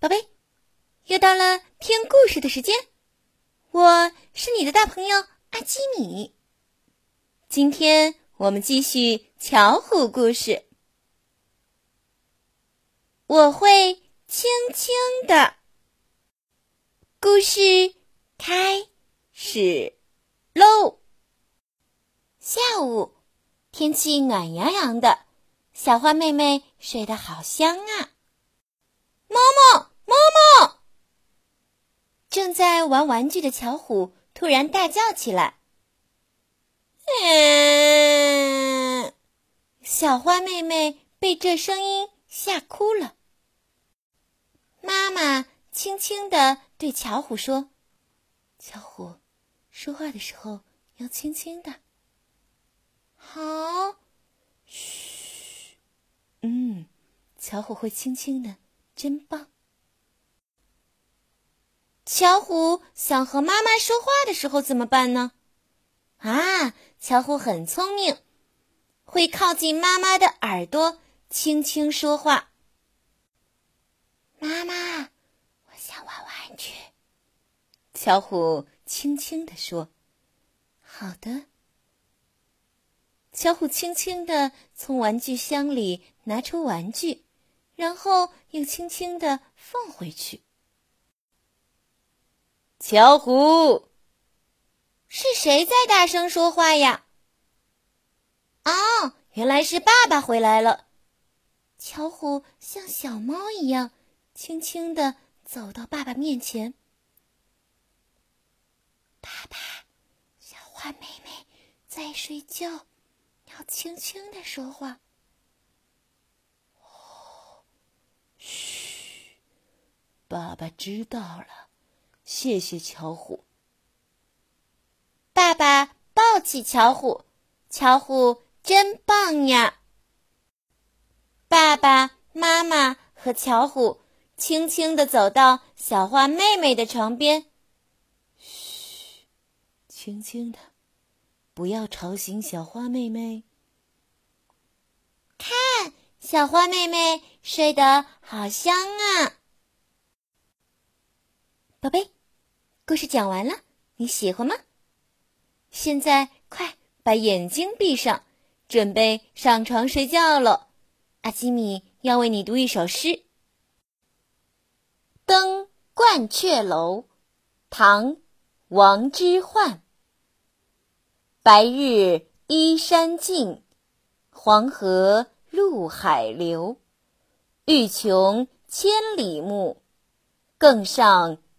宝贝，又到了听故事的时间，我是你的大朋友阿基米。今天我们继续巧虎故事。我会轻轻的。故事开始喽。下午，天气暖洋洋的，小花妹妹睡得好香啊。妈妈，妈妈！正在玩玩具的巧虎突然大叫起来。嗯，小花妹妹被这声音吓哭了。妈妈轻轻地对巧虎说：“巧虎，说话的时候要轻轻的。”好，嘘，嗯，巧虎会轻轻的。真棒！巧虎想和妈妈说话的时候怎么办呢？啊，巧虎很聪明，会靠近妈妈的耳朵，轻轻说话。妈妈，我想玩玩具。巧虎轻轻地说：“好的。”巧虎轻轻地从玩具箱里拿出玩具。然后又轻轻的放回去。巧虎，是谁在大声说话呀？哦，原来是爸爸回来了。巧虎像小猫一样，轻轻的走到爸爸面前。爸爸，小花妹妹在睡觉，要轻轻的说话。嘘爸爸知道了，谢谢巧虎。爸爸抱起巧虎，巧虎真棒呀！爸爸妈妈和巧虎轻轻的走到小花妹妹的床边，嘘，轻轻的，不要吵醒小花妹妹。看，小花妹妹睡得好香啊！宝贝，故事讲完了，你喜欢吗？现在快把眼睛闭上，准备上床睡觉了。阿基米要为你读一首诗，《登鹳雀楼》，唐·王之涣。白日依山尽，黄河入海流。欲穷千里目，更上。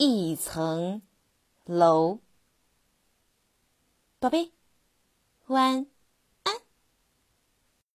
一层楼，宝贝，晚安。